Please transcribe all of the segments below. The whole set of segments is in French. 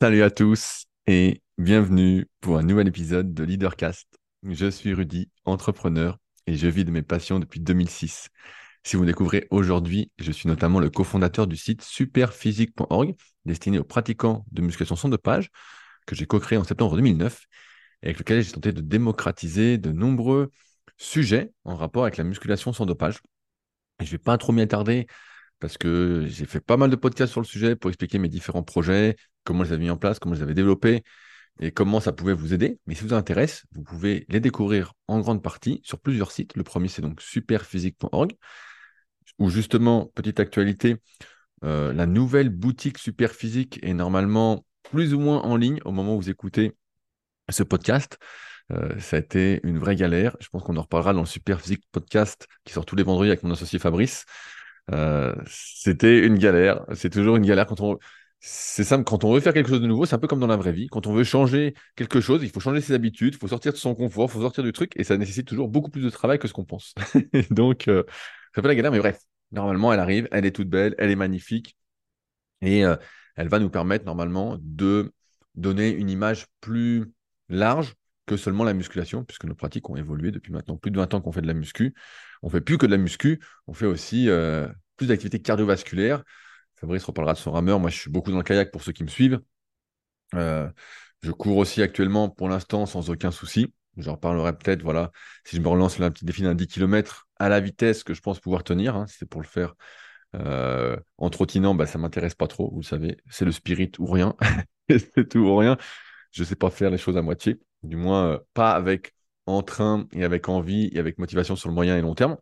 Salut à tous et bienvenue pour un nouvel épisode de Leadercast. Je suis Rudy, entrepreneur et je vis de mes passions depuis 2006. Si vous découvrez aujourd'hui, je suis notamment le cofondateur du site superphysique.org destiné aux pratiquants de musculation sans dopage que j'ai co-créé en septembre 2009 et avec lequel j'ai tenté de démocratiser de nombreux sujets en rapport avec la musculation sans dopage. Je ne vais pas trop m'y attarder parce que j'ai fait pas mal de podcasts sur le sujet pour expliquer mes différents projets, comment je les avais mis en place, comment je les avais développés et comment ça pouvait vous aider. Mais si ça vous intéresse, vous pouvez les découvrir en grande partie sur plusieurs sites. Le premier, c'est donc superphysique.org, où justement, petite actualité, euh, la nouvelle boutique Superphysique est normalement plus ou moins en ligne au moment où vous écoutez ce podcast. Euh, ça a été une vraie galère. Je pense qu'on en reparlera dans le Superphysique podcast qui sort tous les vendredis avec mon associé Fabrice. Euh, c'était une galère. C'est toujours une galère quand on. C'est simple, quand on veut faire quelque chose de nouveau, c'est un peu comme dans la vraie vie. Quand on veut changer quelque chose, il faut changer ses habitudes, il faut sortir de son confort, il faut sortir du truc, et ça nécessite toujours beaucoup plus de travail que ce qu'on pense. Donc, euh, ça fait la galère, mais bref, normalement, elle arrive, elle est toute belle, elle est magnifique, et euh, elle va nous permettre normalement de donner une image plus large que seulement la musculation, puisque nos pratiques ont évolué depuis maintenant plus de 20 ans qu'on fait de la muscu. On fait plus que de la muscu, on fait aussi euh, plus d'activités cardiovasculaires. Fabrice reparlera de son rameur. Moi, je suis beaucoup dans le kayak pour ceux qui me suivent. Euh, je cours aussi actuellement pour l'instant sans aucun souci. J'en reparlerai peut-être, voilà, si je me relance un petit défi d'un 10 km à la vitesse que je pense pouvoir tenir, hein, si c'est pour le faire euh, en trottinant, bah, ça m'intéresse pas trop, vous le savez, c'est le spirit ou rien, c'est tout ou rien. Je ne sais pas faire les choses à moitié, du moins euh, pas avec entrain et avec envie et avec motivation sur le moyen et long terme.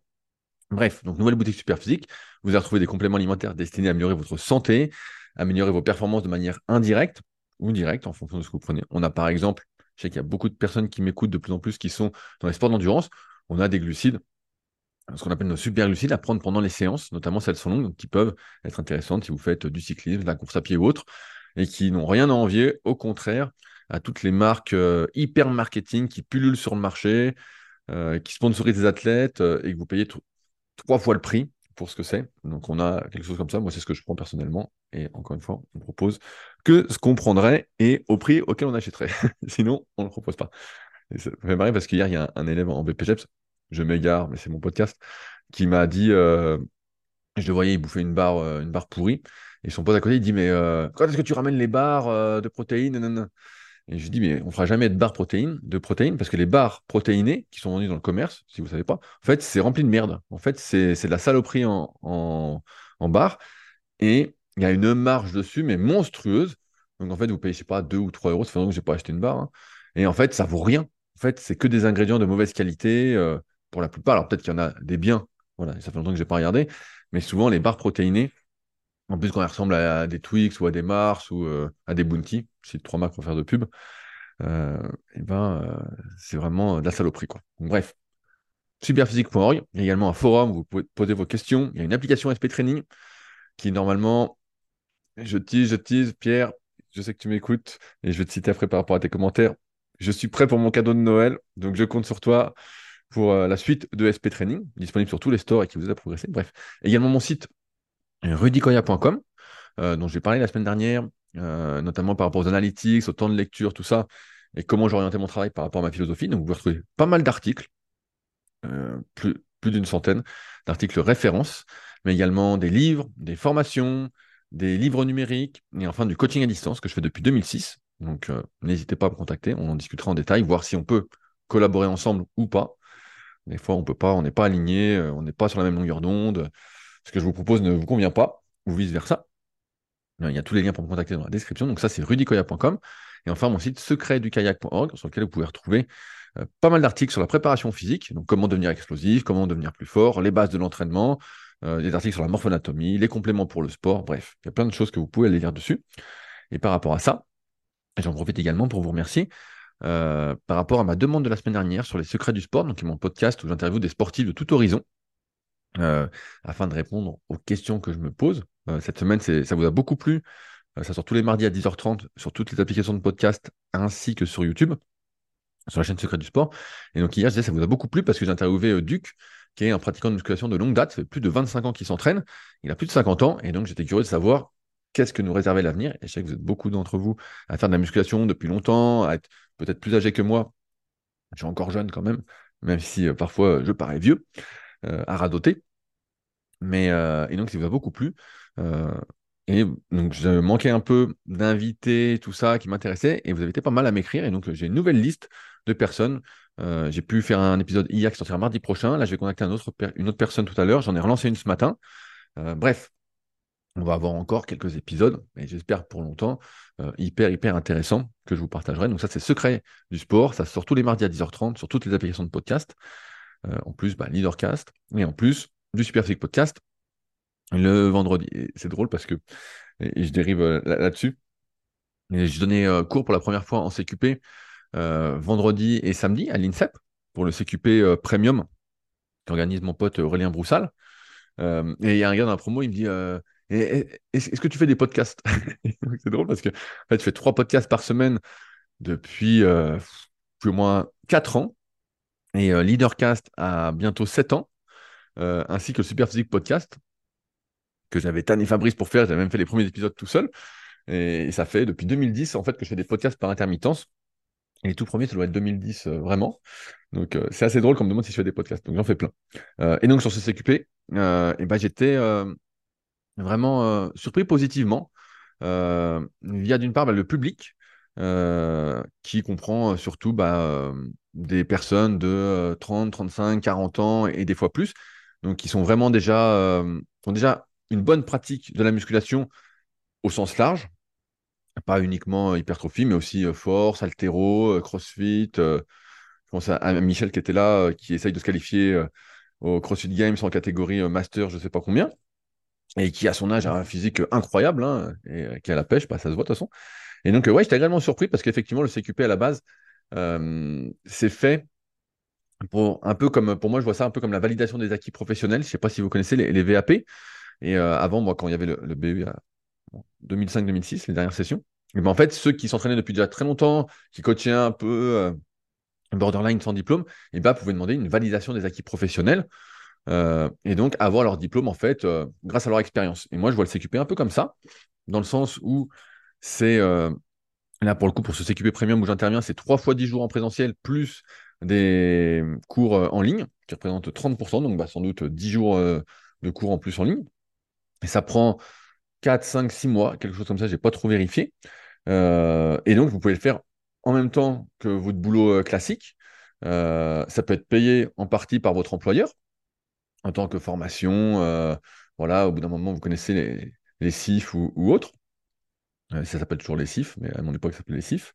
Bref, donc nouvelle boutique super physique. Vous allez retrouver des compléments alimentaires destinés à améliorer votre santé, améliorer vos performances de manière indirecte ou directe en fonction de ce que vous prenez. On a par exemple, je sais qu'il y a beaucoup de personnes qui m'écoutent de plus en plus qui sont dans les sports d'endurance. On a des glucides, ce qu'on appelle nos super glucides à prendre pendant les séances, notamment celles sont longues, qui peuvent être intéressantes si vous faites du cyclisme, de la course à pied ou autre, et qui n'ont rien à envier, au contraire, à toutes les marques euh, hyper marketing qui pullulent sur le marché, euh, qui sponsorisent des athlètes euh, et que vous payez trois fois le prix pour ce que c'est. Donc on a quelque chose comme ça. Moi, c'est ce que je prends personnellement. Et encore une fois, on propose que ce qu'on prendrait et au prix auquel on achèterait. Sinon, on ne le propose pas. Ça fait parce qu'hier, il y a un, élève en BPGEPS, je m'égare, mais c'est mon podcast, qui m'a dit, je le voyais, il bouffait une barre, une barre pourrie. Et son pote à côté, il dit, mais quand est-ce que tu ramènes les barres de protéines et je dis, mais on fera jamais de barres protéines, de protéines, parce que les barres protéinées qui sont vendues dans le commerce, si vous ne savez pas, en fait, c'est rempli de merde. En fait, c'est de la saloperie en, en, barres. Et il y a une marge dessus, mais monstrueuse. Donc, en fait, vous payez, je sais pas, 2 ou 3 euros. Ça fait longtemps que je n'ai pas acheté une barre. Hein. Et en fait, ça vaut rien. En fait, c'est que des ingrédients de mauvaise qualité euh, pour la plupart. Alors, peut-être qu'il y en a des biens. Voilà, ça fait longtemps que je n'ai pas regardé. Mais souvent, les barres protéinées, en plus, quand elles ressemblent à des Twix ou à des Mars ou euh, à des Bounty, c'est trois marques pour faire de pub, euh, et ben, euh, c'est vraiment de la saloperie. Quoi. bref, superphysique.org, il y a également un forum où vous pouvez poser vos questions. Il y a une application SP Training qui, normalement, je tease, je tease, Pierre, je sais que tu m'écoutes et je vais te citer après par rapport à tes commentaires. Je suis prêt pour mon cadeau de Noël, donc je compte sur toi pour la suite de SP Training, disponible sur tous les stores et qui vous aide à progresser. Bref, également mon site rudicoya.com, euh, dont j'ai parlé la semaine dernière, euh, notamment par rapport aux analytics, au temps de lecture, tout ça, et comment j'orientais mon travail par rapport à ma philosophie. Donc, vous pouvez retrouver pas mal d'articles, euh, plus, plus d'une centaine d'articles références, mais également des livres, des formations, des livres numériques, et enfin du coaching à distance que je fais depuis 2006. Donc, n'hésitez pas à me contacter, on en discutera en détail, voir si on peut collaborer ensemble ou pas. Des fois, on peut pas, on n'est pas aligné, on n'est pas sur la même longueur d'onde ce que je vous propose ne vous convient pas, ou vice-versa, il y a tous les liens pour me contacter dans la description. Donc ça, c'est rudicoya.com. Et enfin, mon site secretdukayak.org, sur lequel vous pouvez retrouver euh, pas mal d'articles sur la préparation physique, donc comment devenir explosif, comment devenir plus fort, les bases de l'entraînement, euh, des articles sur la morphonatomie, les compléments pour le sport, bref, il y a plein de choses que vous pouvez aller lire dessus. Et par rapport à ça, j'en profite également pour vous remercier euh, par rapport à ma demande de la semaine dernière sur les secrets du sport, donc mon podcast où j'interviewe des sportifs de tout horizon. Euh, afin de répondre aux questions que je me pose. Euh, cette semaine, ça vous a beaucoup plu. Euh, ça sort tous les mardis à 10h30 sur toutes les applications de podcast ainsi que sur YouTube, sur la chaîne Secret du Sport. Et donc hier, je disais, ça vous a beaucoup plu parce que j'ai interviewé Duc, qui est un pratiquant de musculation de longue date, ça fait plus de 25 ans qu'il s'entraîne. Il a plus de 50 ans et donc j'étais curieux de savoir qu'est-ce que nous réservait l'avenir. Et je sais que vous êtes beaucoup d'entre vous à faire de la musculation depuis longtemps, à être peut-être plus âgé que moi. Je suis encore jeune quand même, même si parfois je parais vieux, à radoter. Mais, euh, et donc, ça vous a beaucoup plu. et donc, je manquais un peu d'invités, tout ça qui m'intéressait. Et vous avez été pas mal à m'écrire. Et donc, j'ai une nouvelle liste de personnes. j'ai pu faire un épisode IA qui sortira mardi prochain. Là, je vais contacter une autre personne tout à l'heure. J'en ai relancé une ce matin. bref, on va avoir encore quelques épisodes, et j'espère pour longtemps, euh, hyper, hyper intéressants que je vous partagerai. Donc ça, c'est Secret du sport. Ça sort tous les mardis à 10h30 sur toutes les applications de podcast. Euh, en plus, bah, Leadercast. Et en plus, du Superphysique Podcast le vendredi. c'est drôle parce que, je dérive euh, là-dessus, je donnais cours pour la première fois en CQP vendredi et samedi à l'INSEP pour le CQP Premium qu'organise mon pote Aurélien Broussal. et il y a un gars dans la promo, il me dit est-ce que tu fais des podcasts? C'est drôle parce que en fait, je fais trois podcasts par semaine depuis euh, plus ou moins quatre ans. Et euh, Leadercast a bientôt sept ans, euh, ainsi que le Super Physique Podcast, que j'avais tanné Fabrice pour faire. J'avais même fait les premiers épisodes tout seul. Et, ça fait depuis 2010 en fait que je fais des podcasts par intermittence. Et les tout premiers, ça doit être 2010 vraiment. Donc c'est assez drôle comme me demande si je fais des podcasts. Donc j'en fais plein. et donc sur ce CQP, et ben, j'étais vraiment euh, surpris positivement euh, via d'une part bah, le public euh, qui comprend surtout bah, des personnes de 30, 35, 40 ans et des fois plus, donc qui sont vraiment déjà, ont déjà une bonne pratique de la musculation au sens large, pas uniquement hypertrophie, mais aussi force, altéro, crossfit. je pense à, Michel qui était là, qui essaye de se qualifier au CrossFit Games en catégorie master, je ne sais pas combien et qui à son âge a un physique incroyable, hein, et euh, qui a la pêche, bah, ça se voit de toute façon. Et donc, euh, ouais, j'étais également surpris parce qu'effectivement, le CQP à la base, euh, c'est fait pour un peu comme, pour moi, je vois ça un peu comme la validation des acquis professionnels. Je ne sais pas si vous connaissez les, VAP. Et avant, moi, quand il y avait le, le BU à 2005-2006, les dernières sessions, et ben, en fait, ceux qui s'entraînaient depuis déjà très longtemps, qui coachaient un peu borderline sans diplôme, et ben, pouvaient demander une validation des acquis professionnels. Euh, et donc avoir leur diplôme en fait euh, grâce à leur expérience. Et moi, je vois le CQP un peu comme ça, dans le sens où c'est euh, là pour le coup pour ce CQP Premium où j'interviens, c'est trois fois 10 jours en présentiel plus des cours en ligne qui représentent 30%, donc bah, sans doute 10 jours de cours en plus en ligne. Et ça prend 4, 5, 6 mois, quelque chose comme ça, je n'ai pas trop vérifié. et donc, vous pouvez le faire en même temps que votre boulot classique. ça peut être payé en partie par votre employeur, en tant que formation. Euh, voilà, au bout d'un moment, vous connaissez les, les CIF ou, autres. Euh, ça s'appelle toujours les CIF, mais à mon époque, ça s'appelait les CIF,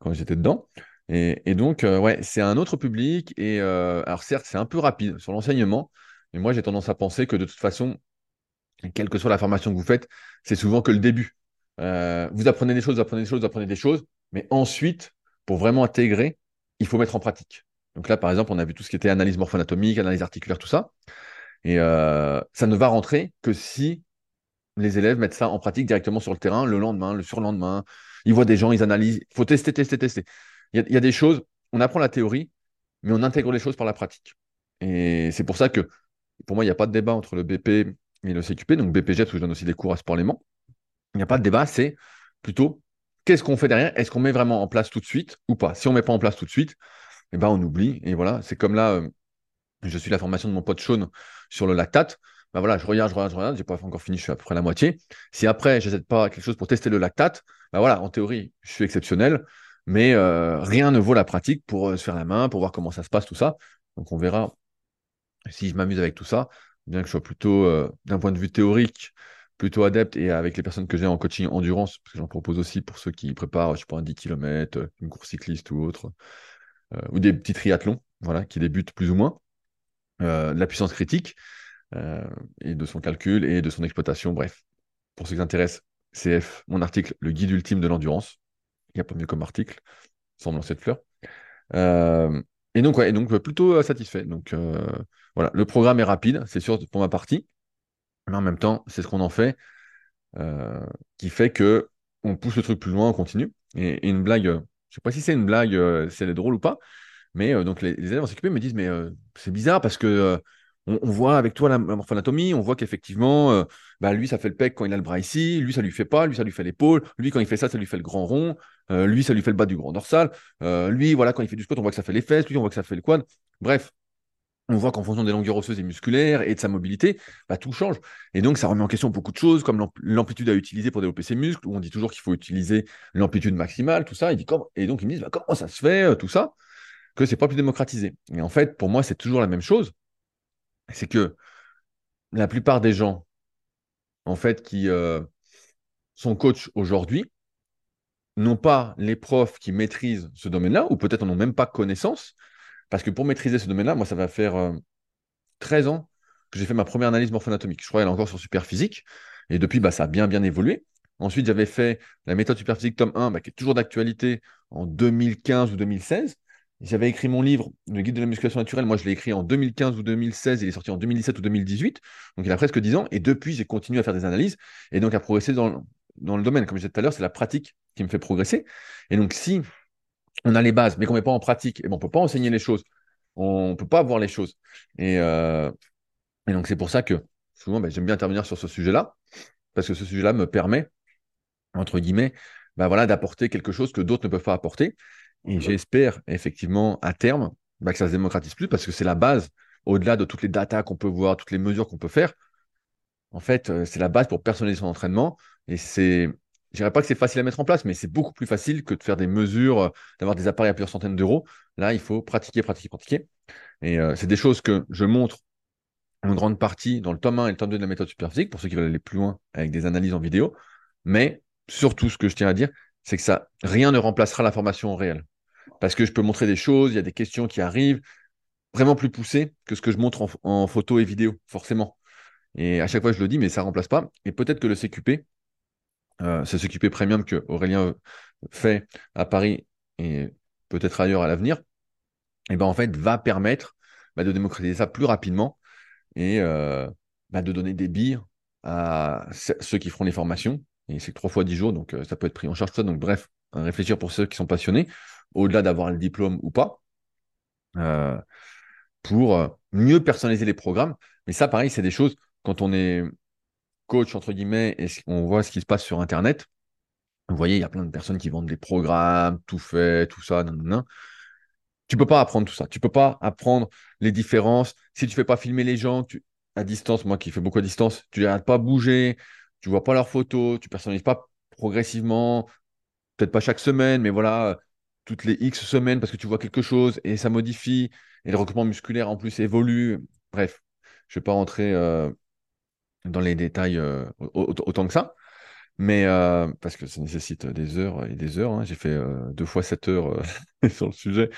quand j'étais dedans. Et, donc, euh, ouais, c'est un autre public. Et alors, certes, c'est un peu rapide sur l'enseignement, mais moi, j'ai tendance à penser que de toute façon, quelle que soit la formation que vous faites, c'est souvent que le début. vous apprenez des choses, vous apprenez des choses, vous apprenez des choses, mais ensuite, pour vraiment intégrer, il faut mettre en pratique. Donc là, par exemple, on a vu tout ce qui était analyse morpho-anatomique, analyse articulaire, tout ça. Et euh, ça ne va rentrer que si les élèves mettent ça en pratique directement sur le terrain, le lendemain, le surlendemain. Ils voient des gens, ils analysent. Il faut tester, tester, tester. Il y, a, des choses, on apprend la théorie, mais on intègre les choses par la pratique. Et c'est pour ça que, pour moi, il n'y a pas de débat entre le BP et le CQP. Donc BPG, parce que je donne aussi des cours à Sport Léman. Il n'y a pas de débat, c'est plutôt qu'est-ce qu'on fait derrière? Est-ce qu'on met vraiment en place tout de suite ou pas? Si on ne met pas en place tout de suite, eh ben, on oublie. Et voilà, c'est comme là, euh, je suis la formation de mon pote Sean sur le lactate. Ben voilà, je regarde, je regarde, je regarde, pas encore fini, je suis à peu près la moitié. Si après, je n'essaie pas quelque chose pour tester le lactate, ben voilà, en théorie, je suis exceptionnel, mais euh, rien ne vaut la pratique pour euh, se faire la main, pour voir comment ça se passe, tout ça. Donc on verra si je m'amuse avec tout ça, bien que je sois plutôt, d'un point de vue théorique, plutôt adepte et avec les personnes que j'ai en coaching endurance, parce que j'en propose aussi pour ceux qui préparent, je sais pas, un 10 km, une course cycliste ou autre, euh, ou des petits triathlons, voilà, qui débutent plus ou moins, euh, de la puissance critique euh, et de son calcul et de son exploitation. Bref, pour ceux qui s'intéressent, CF, mon article, le guide ultime de l'endurance. Il n'y a pas mieux comme article, sans me lancer fleurs. et donc, ouais, donc plutôt satisfait. Donc voilà, le programme est rapide, c'est sûr pour ma partie, mais en même temps, c'est ce qu'on en fait, qui fait que on pousse le truc plus loin, on continue. et une blague je sais pas si c'est une blague, euh, si elle est drôle ou pas, mais euh, donc les, élèves en CQP me disent mais euh, c'est bizarre parce que on, voit avec toi la, morphoanatomie, on voit qu'effectivement, euh, bah, lui, ça fait le pec quand il a le bras ici, lui, ça lui fait pas, lui, ça lui fait l'épaule, lui, quand il fait ça, ça lui fait le grand rond, euh, lui, ça lui fait le bas du grand dorsal, euh, lui, voilà, quand il fait du squat, on voit que ça fait les fesses, lui, on voit que ça fait le quad. Bref, on voit qu'en fonction des longueurs osseuses et musculaires et de sa mobilité, bah, tout change. Et donc, ça remet en question beaucoup de choses, comme l'amplitude à utiliser pour développer ses muscles, où on dit toujours qu'il faut utiliser l'amplitude maximale, tout ça. Et donc, ils me disent, bah, comment ça se fait, tout ça, que c'est pas plus démocratisé. Et en fait, pour moi, c'est toujours la même chose c'est que la plupart des gens, en fait, qui euh, sont coachs aujourd'hui, n'ont pas les profs qui maîtrisent ce domaine-là, ou peut-être n'ont même pas connaissance, parce que pour maîtriser ce domaine-là, moi, ça va faire 13 euh, ans que j'ai fait ma première analyse morpho-anatomique. Je crois qu'elle est encore sur Superphysique, et depuis, bah, ça a bien, bien évolué. Ensuite, j'avais fait la méthode Superphysique tome 1, bah, qui est toujours d'actualité en 2015 ou 2016. J'avais écrit mon livre, Le guide de la musculation naturelle. Moi, je l'ai écrit en 2015 ou 2016. Il est sorti en 2017 ou 2018. Donc, il a presque 10 ans. Et depuis, j'ai continué à faire des analyses et donc à progresser dans, dans le domaine. Comme je disais tout à l'heure, c'est la pratique qui me fait progresser. Et donc, si on a les bases, mais qu'on ne met pas en pratique, et eh ben, on ne peut pas enseigner les choses. On ne peut pas voir les choses. Et, euh, et donc, c'est pour ça que souvent, ben, j'aime bien intervenir sur ce sujet-là. Parce que ce sujet-là me permet, entre guillemets, ben, voilà, d'apporter quelque chose que d'autres ne peuvent pas apporter. Et j'espère effectivement à terme bah, que ça se démocratise plus parce que c'est la base, au-delà de toutes les datas qu'on peut voir, toutes les mesures qu'on peut faire. En fait, euh, c'est la base pour personnaliser son entraînement. Et c'est, je dirais pas que c'est facile à mettre en place, mais c'est beaucoup plus facile que de faire des mesures, euh, d'avoir des appareils à plusieurs centaines d'euros. Là, il faut pratiquer, pratiquer, pratiquer. Et euh, c'est des choses que je montre en grande partie dans le tome 1 et le tome 2 de la méthode superphysique, pour ceux qui veulent aller plus loin avec des analyses en vidéo. Mais surtout, ce que je tiens à dire, c'est que ça, rien ne remplacera la formation réelle parce que je peux montrer des choses, il y a des questions qui arrivent, vraiment plus poussées que ce que je montre en, photo et vidéo, forcément. Et à chaque fois, je le dis, mais ça ne remplace pas. Et peut-être que le CQP, euh, ce CQP Premium que Aurélien fait à Paris et peut-être ailleurs à l'avenir, eh ben en fait, va permettre bah, de démocratiser ça plus rapidement et euh, bah, de donner des billes à ceux qui feront les formations. Et c'est trois fois dix jours, donc euh, ça peut être pris en charge ça. Donc bref, réfléchir pour ceux qui sont passionnés au-delà d'avoir le diplôme ou pas, euh, pour euh, mieux personnaliser les programmes. Mais ça, pareil, c'est des choses, quand on est coach, entre guillemets, et on voit ce qui se passe sur Internet, vous voyez, il y a plein de personnes qui vendent des programmes, tout fait, tout ça, nan, nan. Tu peux pas apprendre tout ça. Tu peux pas apprendre les différences. Si tu fais pas filmer les gens, à distance, moi qui fais beaucoup à distance, tu n'arrêtes pas bouger, tu vois pas leurs photos, tu personnalises pas progressivement, peut-être pas chaque semaine, mais voilà, toutes les X semaines parce que tu vois quelque chose et ça modifie et le recrutement musculaire en plus évolue. Bref, je ne vais pas rentrer euh, dans les détails euh, autant que ça, mais euh, parce que ça nécessite des heures et des heures. Hein. J'ai fait deux fois sept heures sur le sujet,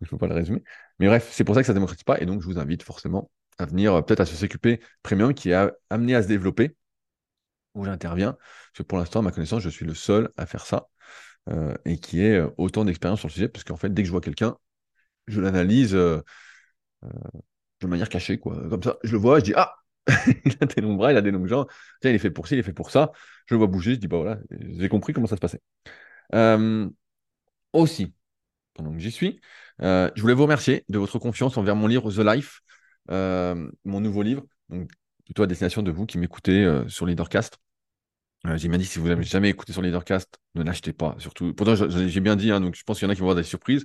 je ne peux pas le résumer. Mais bref, c'est pour ça que ça ne démocratise pas et donc je vous invite forcément à venir peut-être à ce CQP Premium qui est amené à se développer où j'interviens. Parce que pour l'instant, à ma connaissance, je suis le seul à faire ça. Euh, et qui ait euh, autant d'expérience sur le sujet, parce qu'en fait, dès que je vois quelqu'un, je l'analyse euh, de manière cachée, quoi. Comme ça, je le vois, je dis Ah, il a des longs bras, il a des longs jambes, Tiens, il est fait pour ci, il est fait pour ça. Je le vois bouger, je dis Bah voilà, j'ai compris comment ça se passait. aussi, pendant que j'y suis, je voulais vous remercier de votre confiance envers mon livre The Life, mon nouveau livre, donc plutôt à destination de vous qui m'écoutez sur Leadercast. Euh, j'ai bien dit, si vous n'avez jamais écouté sur Leadercast, ne l'achetez pas. Surtout, pourtant, j'ai bien dit, hein, donc je pense qu'il y en a qui vont avoir des surprises.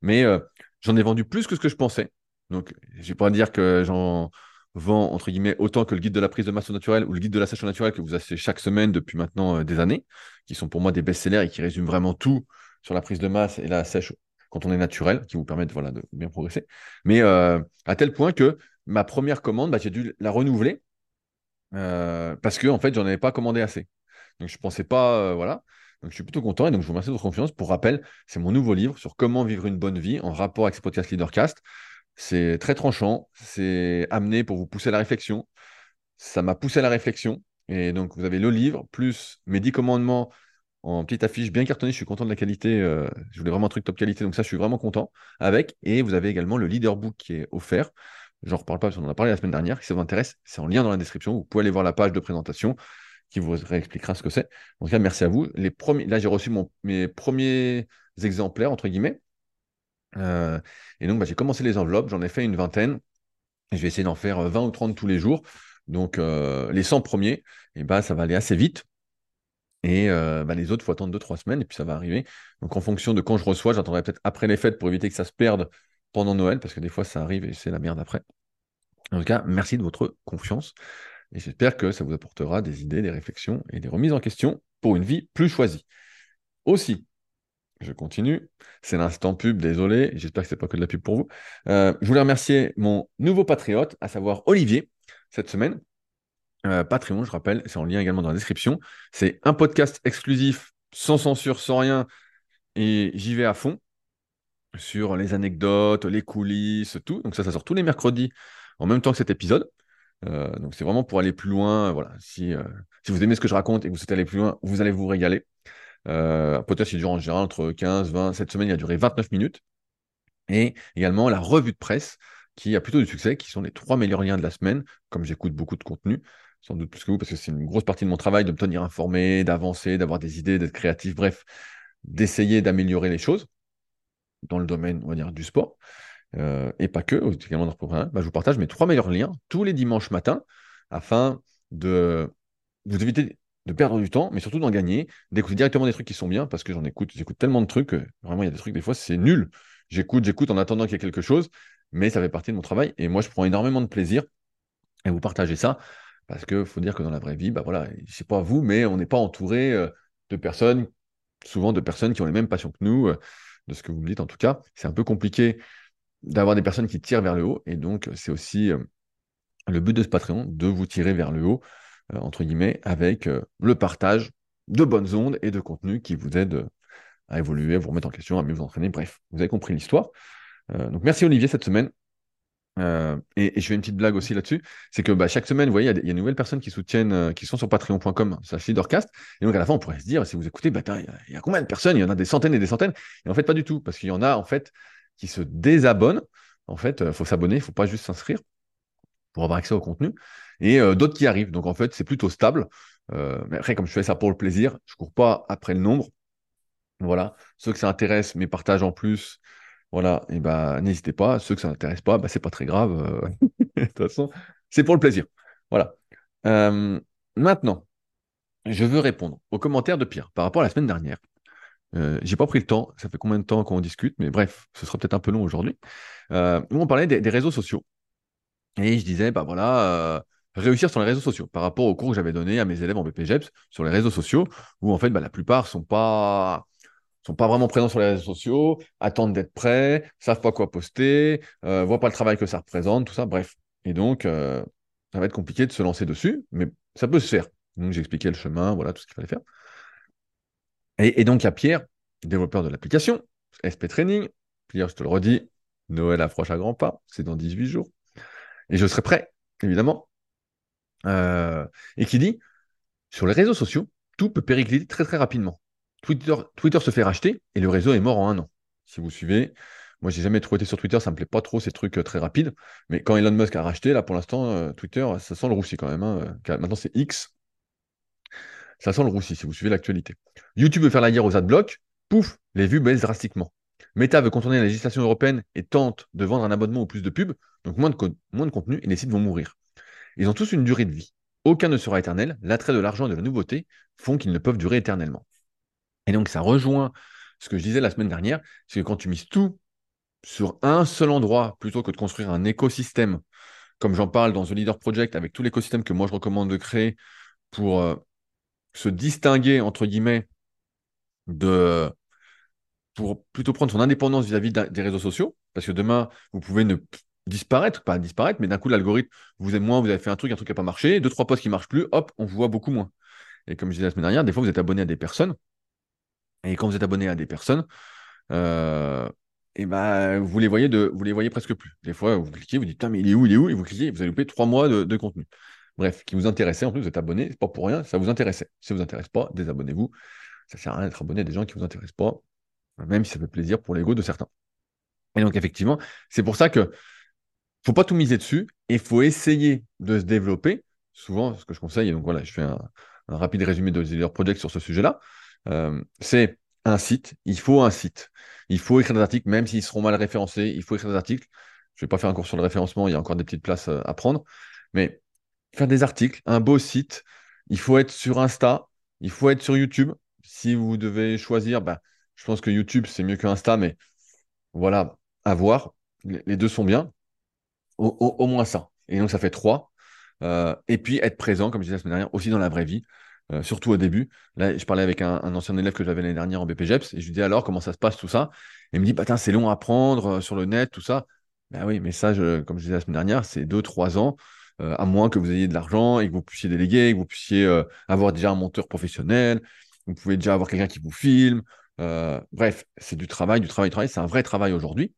Mais euh, j'en ai vendu plus que ce que je pensais. Donc, je vais pas dire que j'en vends, entre guillemets, autant que le guide de la prise de masse naturelle ou le guide de la sèche naturelle que vous achetez chaque semaine depuis maintenant euh, des années, qui sont pour moi des best-sellers et qui résument vraiment tout sur la prise de masse et la sèche quand on est naturel, qui vous permettent voilà, de bien progresser. Mais à tel point que ma première commande, bah, j'ai dû la renouveler parce que en fait, j'en avais pas commandé assez. Donc, je ne pensais pas, euh, voilà. Donc, je suis plutôt content et donc je vous remercie de votre confiance. Pour rappel, c'est mon nouveau livre sur comment vivre une bonne vie en rapport avec ce podcast Leadercast. C'est très tranchant, c'est amené pour vous pousser à la réflexion. Ça m'a poussé à la réflexion. Et donc, vous avez le livre, plus mes 10 commandements en petite affiche bien cartonnée. Je suis content de la qualité. Euh, je voulais vraiment un truc top qualité. Donc, ça, je suis vraiment content avec. Et vous avez également le leaderbook qui est offert. J'en reparle pas parce qu'on en a parlé la semaine dernière. Si ça vous intéresse, c'est en lien dans la description. Vous pouvez aller voir la page de présentation qui vous réexpliquera ce que c'est. En tout cas, merci à vous. Les premiers, là, j'ai reçu mes premiers exemplaires, entre guillemets. Euh, et donc, bah, j'ai commencé les enveloppes, j'en ai fait une vingtaine. je vais essayer d'en faire 20 ou 30 tous les jours. Donc, les 100 premiers, et bah, ça va aller assez vite. Et bah, les autres, il faut attendre 2-3 semaines et puis ça va arriver. Donc en fonction de quand je reçois, j'attendrai peut-être après les fêtes pour éviter que ça se perde pendant Noël, parce que des fois ça arrive et c'est la merde après. En tout cas, merci de votre confiance et j'espère que ça vous apportera des idées, des réflexions et des remises en question pour une vie plus choisie. Aussi, je continue, c'est l'instant pub, désolé, j'espère que c'est pas que de la pub pour vous. Euh, je voulais remercier mon nouveau patriote, à savoir Olivier, cette semaine, euh, Patreon, je rappelle, c'est en lien également dans la description. C'est un podcast exclusif, sans censure, sans rien, et j'y vais à fond sur les anecdotes, les coulisses, tout. Donc ça, ça sort tous les mercredis en même temps que cet épisode. Euh, donc c'est vraiment pour aller plus loin. Voilà, si, euh, si vous aimez ce que je raconte et que vous souhaitez aller plus loin, vous allez vous régaler. Euh, podcast, il dure en général entre 15, 20. Cette semaine, il a duré 29 minutes. Et également la revue de presse qui a plutôt du succès, qui sont les trois meilleurs liens de la semaine, comme j'écoute beaucoup de contenu sans doute plus que vous, parce que c'est une grosse partie de mon travail de me tenir informé, d'avancer, d'avoir des idées, d'être créatif, bref, d'essayer d'améliorer les choses dans le domaine, on va dire, du sport. Euh, et pas que, également dans le bah, je vous partage mes trois meilleurs liens tous les dimanches matins afin de vous éviter de perdre du temps, mais surtout d'en gagner, d'écouter directement des trucs qui sont bien, parce que j'en écoute, j'écoute tellement de trucs que vraiment il y a des trucs, des fois c'est nul. J'écoute, j'écoute en attendant qu'il y ait quelque chose, mais ça fait partie de mon travail et moi je prends énormément de plaisir à vous partager ça parce qu'il faut dire que dans la vraie vie, bah voilà, je sais pas vous, mais on n'est pas entouré euh, de personnes, souvent de personnes qui ont les mêmes passions que nous, euh, de ce que vous me dites en tout cas. C'est un peu compliqué d'avoir des personnes qui tirent vers le haut. Et donc, c'est aussi euh, le but de ce Patreon, de vous tirer vers le haut, entre guillemets, avec le partage de bonnes ondes et de contenus qui vous aident à évoluer, à vous remettre en question, à mieux vous entraîner. Bref, vous avez compris l'histoire. donc, merci Olivier cette semaine. Euh, et, je fais une petite blague aussi là-dessus, c'est que bah, chaque semaine, vous voyez, il y, a de nouvelles personnes qui soutiennent, euh, qui sont sur patreon.com, ça Leadercast. Et donc à la fin, on pourrait se dire, si vous écoutez, bah, il y, a combien de personnes? Il y en a des centaines et des centaines. Et en fait, pas du tout, parce qu'il y en a en fait qui se désabonnent. En fait, il euh, faut s'abonner, il ne faut pas juste s'inscrire pour avoir accès au contenu. Et d'autres qui arrivent. Donc en fait, c'est plutôt stable. mais après, comme je fais ça pour le plaisir, je ne cours pas après le nombre. Voilà. Ceux que ça intéresse, mes partages en plus, voilà, et bah n'hésitez pas. Ceux que ça n'intéresse pas, bah, c'est pas très grave. Euh, de toute façon, c'est pour le plaisir. Voilà. Euh, maintenant, je veux répondre aux commentaires de Pierre par rapport à la semaine dernière. Euh, j'ai pas pris le temps, ça fait combien de temps qu'on discute, mais bref, ce sera peut-être un peu long aujourd'hui. Euh, on parlait des, réseaux sociaux. Et je disais, bah voilà, réussir sur les réseaux sociaux par rapport au cours que j'avais donné à mes élèves en BPGEPS sur les réseaux sociaux, où en fait, bah, la plupart sont pas sont pas vraiment présents sur les réseaux sociaux, attendent d'être prêts, savent pas quoi poster, euh, voient pas le travail que ça représente, tout ça, bref. Et donc, euh, ça va être compliqué de se lancer dessus, mais ça peut se faire. Donc, j'ai expliqué le chemin, voilà tout ce qu'il fallait faire. Et, donc, il y a Pierre, développeur de l'application, SP Training. Pierre, je te le redis, Noël approche à grands pas, c'est dans 18 jours. Et je serai prêt, évidemment. Euh, et qui dit, sur les réseaux sociaux, tout peut péricliter très très rapidement. Twitter, se fait racheter et le réseau est mort en un an. Si vous suivez, moi j'ai jamais trop sur Twitter, ça me plaît pas trop ces trucs euh, très rapides. Mais quand Elon Musk a racheté, là pour l'instant, euh, Twitter, ça sent le roussi quand même. Hein, maintenant c'est X. Ça sent le roussi si vous suivez l'actualité. YouTube veut faire la guerre aux adblocks, pouf, les vues baissent drastiquement. Meta veut contourner la législation européenne et tente de vendre un abonnement ou plus de pubs, donc moins de, moins de contenu et les sites vont mourir. Ils ont tous une durée de vie. Aucun ne sera éternel. L'attrait de l'argent et de la nouveauté font qu'ils ne peuvent durer éternellement. Et donc, ça rejoint ce que je disais la semaine dernière, c'est que quand tu mises tout sur un seul endroit, plutôt que de construire un écosystème, comme j'en parle dans The Leader Project, avec tout l'écosystème que moi je recommande de créer pour euh, se distinguer, entre guillemets, de, pour plutôt prendre son indépendance vis-à-vis des réseaux sociaux, parce que demain, vous pouvez ne disparaître, pas disparaître, mais d'un coup, l'algorithme vous aime moins, vous avez fait un truc, un truc qui n'a pas marché, deux, trois posts qui marchent plus, hop, on vous voit beaucoup moins. Et comme je disais la semaine dernière, des fois, vous êtes abonné à des personnes et quand vous êtes abonné à des personnes, euh, et ben, vous les voyez de, vous les voyez presque plus. Des fois, vous cliquez, vous dites, mais il est où, il est où, et vous cliquez, vous allez louper trois mois de, contenu. Bref, qui vous intéressait, en plus, vous êtes abonné, c'est pas pour rien, ça vous intéressait. Si ça vous intéresse pas, désabonnez-vous. Ça sert à rien d'être abonné à des gens qui vous intéressent pas, même si ça fait plaisir pour l'ego de certains. Et donc, effectivement, c'est pour ça que faut pas tout miser dessus et il faut essayer de se développer. Souvent, ce que je conseille, et donc voilà, je fais un, rapide résumé de Leader Project sur ce sujet-là. Euh, c'est un site, il faut un site. Il faut écrire des articles, même s'ils seront mal référencés, il faut écrire des articles. Je ne vais pas faire un cours sur le référencement, il y a encore des petites places à prendre. Mais faire des articles, un beau site, il faut être sur Insta, il faut être sur YouTube. Si vous devez choisir, bah, je pense que YouTube, c'est mieux que Insta, mais voilà, à voir. Les deux sont bien. Au, moins ça. Et donc, ça fait trois. Euh, et puis, être présent, comme je disais la semaine dernière, aussi dans la vraie vie. Euh, surtout au début. Là, je parlais avec un, ancien élève que j'avais l'année dernière en BPGEPS et je lui dis alors comment ça se passe tout ça? Et il me dit, bah, c'est long à apprendre euh, sur le net, tout ça. Ben oui, mais ça, comme je disais la semaine dernière, c'est deux, trois ans, à moins que vous ayez de l'argent et que vous puissiez déléguer, que vous puissiez avoir déjà un monteur professionnel, vous pouvez déjà avoir quelqu'un qui vous filme. bref, c'est du travail, du travail, du travail. C'est un vrai travail aujourd'hui.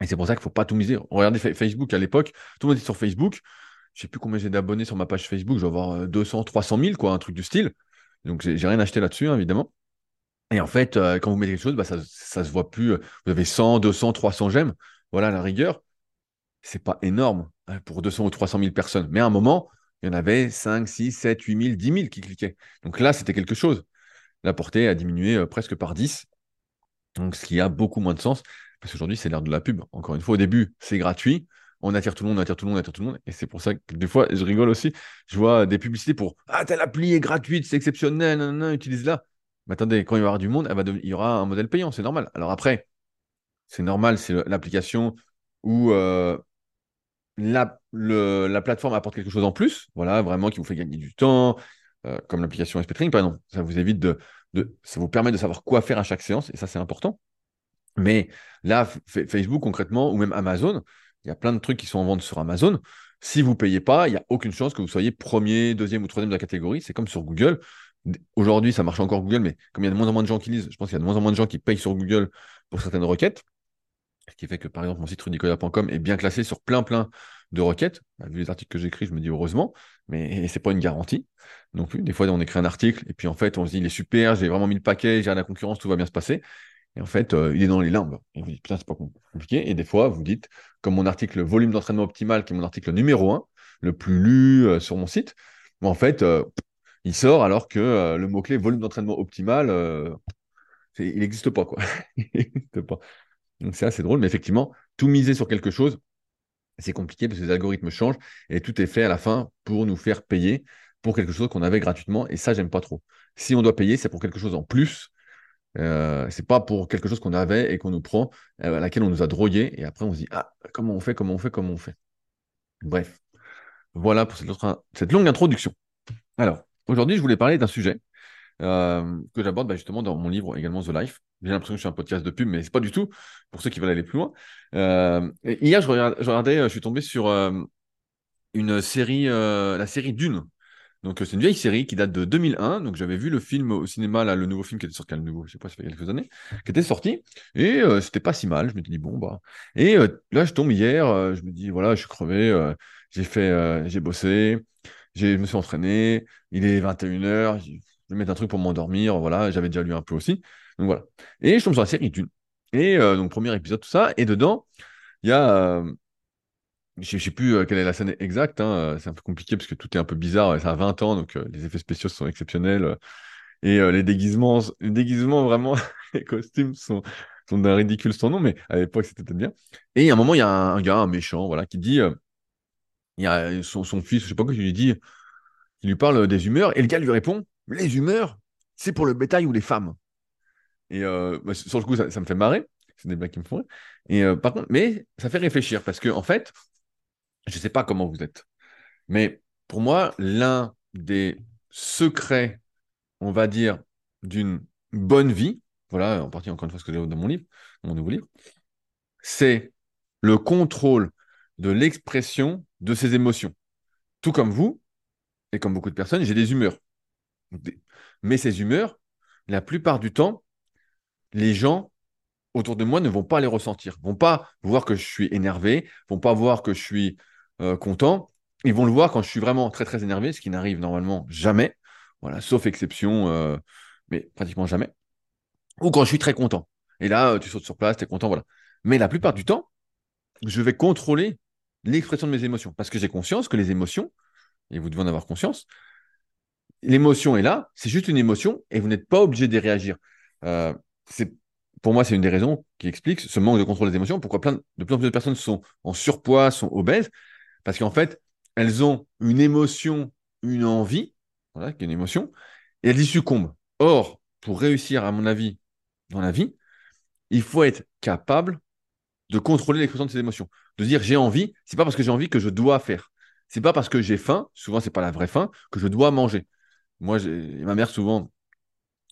Et c'est pour ça qu'il ne faut pas tout miser. Regardez Facebook à l'époque, tout le monde était sur Facebook. Je ne sais plus combien j'ai d'abonnés sur ma page Facebook, je vais avoir 200, 300 000, quoi, un truc du style. Donc, j'ai rien acheté là-dessus, hein, évidemment. Et en fait, euh, quand vous mettez quelque chose, bah, ça ne se voit plus. Vous avez 100, 200, 300 j'aime. Voilà, la rigueur. C'est pas énorme pour 200 ou 300 000 personnes. Mais à un moment, il y en avait 5, 6, 7, 8 000, 10 000 qui cliquaient. Donc là, c'était quelque chose. La portée a diminué euh, presque par 10. Donc, ce qui a beaucoup moins de sens. Parce qu'aujourd'hui, c'est l'ère de la pub. Encore une fois, au début, c'est gratuit. On attire tout le monde, on attire tout le monde, on attire tout le monde. Et c'est pour ça que des fois, je rigole aussi. Je vois des publicités pour Ah, telle appli est gratuite, c'est exceptionnel, utilise-la. Mais attendez, quand il va y avoir du monde, il y aura un modèle payant, c'est normal. Alors après, c'est normal, c'est l'application où euh, la, la, plateforme apporte quelque chose en plus, voilà, vraiment qui vous fait gagner du temps, euh, comme l'application SP par exemple. Ça vous évite de, de, ça vous permet de savoir quoi faire à chaque séance, et ça, c'est important. Mais là, Facebook, concrètement, ou même Amazon, il y a plein de trucs qui sont en vente sur Amazon. Si vous ne payez pas, il n'y a aucune chance que vous soyez premier, deuxième ou troisième de la catégorie. C'est comme sur Google. Aujourd'hui, ça marche encore Google, mais comme il y a de moins en moins de gens qui lisent, je pense qu'il y a de moins en moins de gens qui payent sur Google pour certaines requêtes. Ce qui fait que, par exemple, mon site rudicoya.com est bien classé sur plein, plein de requêtes. Bah, vu les articles que j'écris, je me dis heureusement, mais ce n'est pas une garantie non plus. Des fois, on écrit un article et puis en fait, on se dit il est super, j'ai vraiment mis le paquet, j'ai la concurrence, tout va bien se passer. Et en fait, euh, il est dans les limbes. Et vous dites, putain, c'est pas compliqué. Et des fois, vous dites, comme mon article Volume d'entraînement optimal, qui est mon article numéro 1, le plus lu euh, sur mon site, en fait, euh, il sort alors que le mot-clé volume d'entraînement optimal, il n'existe pas, quoi. il n'existe pas. C'est assez drôle, mais effectivement, tout miser sur quelque chose, c'est compliqué parce que les algorithmes changent et tout est fait à la fin pour nous faire payer pour quelque chose qu'on avait gratuitement. Et ça, j'aime pas trop. Si on doit payer, c'est pour quelque chose en plus euh, c'est pas pour quelque chose qu'on avait et qu'on nous prend, euh, à laquelle on nous a drogué, et après on se dit Ah, comment on fait, comment on fait, comment on fait? Bref, voilà pour cette, longue introduction. Alors, aujourd'hui, je voulais parler d'un sujet euh, que j'aborde bah, justement dans mon livre également The Life. J'ai l'impression que je suis un podcast de pub, mais c'est pas du tout pour ceux qui veulent aller plus loin. hier, je regardais, je suis tombé sur une série, la série Dune. Donc, c'est une vieille série qui date de 2001. Donc, j'avais vu le film au cinéma, le nouveau film qui était sorti, le nouveau, sais pas, ça fait quelques années, qui était sorti. Et euh, c'était pas si mal. Je me dis, bon, bah. Et euh, là, je tombe hier, euh, je me dis, voilà, je suis crevé, j'ai fait, j'ai bossé, je me suis entraîné, il est 21h, je vais mettre un truc pour m'endormir, voilà, j'avais déjà lu un peu aussi. Donc, voilà. Et je tombe sur la série Dune. Et donc, premier épisode, tout ça. Et dedans, il y a je ne sais plus euh, quelle est la scène exacte, hein, euh, c'est un peu compliqué parce que tout est un peu bizarre, ça a 20 ans, donc euh, les effets spéciaux sont exceptionnels. et les déguisements, les déguisements vraiment, les costumes sont, sont d'un ridicule sans nom, mais à l'époque c'était peut-être bien. Et à un moment, il y a un, gars, un méchant, voilà, qui dit, il y a son, fils, je sais pas quoi, qui lui dit, il lui parle des humeurs, et le gars lui répond, les humeurs, c'est pour le bétail ou les femmes. Et bah, sur le coup, ça, me fait marrer, c'est des blagues qui me font contre, mais ça fait réfléchir parce que en fait, je ne sais pas comment vous êtes, mais pour moi, l'un des secrets, on va dire, d'une bonne vie, voilà, en partie encore une fois ce que j'ai dans mon livre, dans mon nouveau livre, c'est le contrôle de l'expression de ses émotions. Tout comme vous, et comme beaucoup de personnes, j'ai des humeurs. Mais ces humeurs, la plupart du temps, les gens autour de moi ne vont pas les ressentir, vont pas voir que je suis énervé, vont pas voir que je suis euh, content. Ils vont le voir quand je suis vraiment très très énervé, ce qui n'arrive normalement jamais, voilà, sauf exception, euh, mais pratiquement jamais. Ou quand je suis très content. Et là, euh, tu sautes sur place, tu es content, voilà. Mais la plupart du temps, je vais contrôler l'expression de mes émotions parce que j'ai conscience que les émotions, et vous devez en avoir conscience, l'émotion est là, c'est juste une émotion et vous n'êtes pas obligé de réagir. c'est pour moi, c'est une des raisons qui explique ce manque de contrôle des émotions, pourquoi plein de, de plus en plus de personnes sont en surpoids, sont obèses, parce qu'en fait, elles ont une émotion, une envie, voilà, qui est une émotion, et elles y succombent. Or, pour réussir, à mon avis, dans la vie, il faut être capable de contrôler l'expression de ses émotions. De dire j'ai envie, c'est pas parce que j'ai envie que je dois faire. C'est pas parce que j'ai faim, souvent c'est pas la vraie faim, que je dois manger. Moi, ma mère souvent,